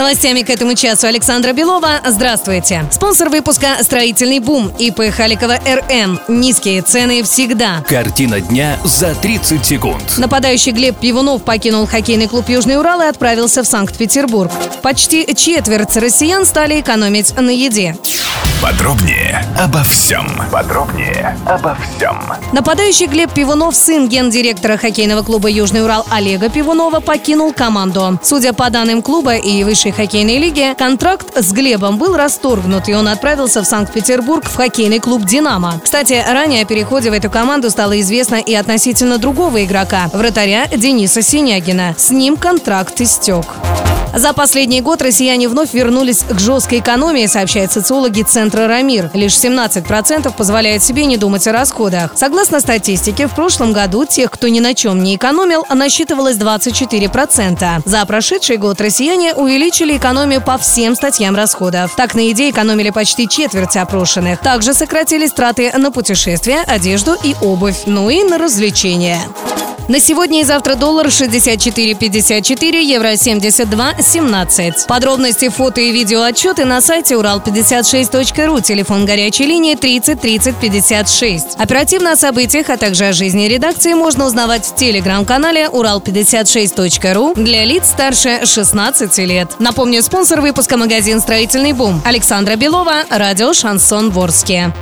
Новостями к этому часу Александра Белова. Здравствуйте. Спонсор выпуска «Строительный бум» ИП Халикова РН. Низкие цены всегда. Картина дня за 30 секунд. Нападающий Глеб Пивунов покинул хоккейный клуб «Южный Урал» и отправился в Санкт-Петербург. Почти четверть россиян стали экономить на еде. Подробнее обо всем. Подробнее обо всем. Нападающий Глеб Пивунов, сын гендиректора хоккейного клуба «Южный Урал» Олега Пивунова, покинул команду. Судя по данным клуба и высшей хоккейной лиги, контракт с Глебом был расторгнут, и он отправился в Санкт-Петербург в хоккейный клуб «Динамо». Кстати, ранее о переходе в эту команду стало известно и относительно другого игрока, вратаря Дениса Синягина. С ним контракт истек. За последний год россияне вновь вернулись к жесткой экономии, сообщают социологи Центра «Рамир». Лишь 17% позволяют себе не думать о расходах. Согласно статистике, в прошлом году тех, кто ни на чем не экономил, насчитывалось 24%. За прошедший год россияне увеличили экономию по всем статьям расходов. Так, на еде экономили почти четверть опрошенных. Также сократились траты на путешествия, одежду и обувь, ну и на развлечения. На сегодня и завтра доллар 64,54, евро 72,17. Подробности, фото и видео отчеты на сайте урал56.ру, телефон горячей линии 30 30 56. Оперативно о событиях, а также о жизни редакции можно узнавать в телеграм-канале урал56.ру для лиц старше 16 лет. Напомню, спонсор выпуска магазин «Строительный бум». Александра Белова, радио «Шансон Ворске».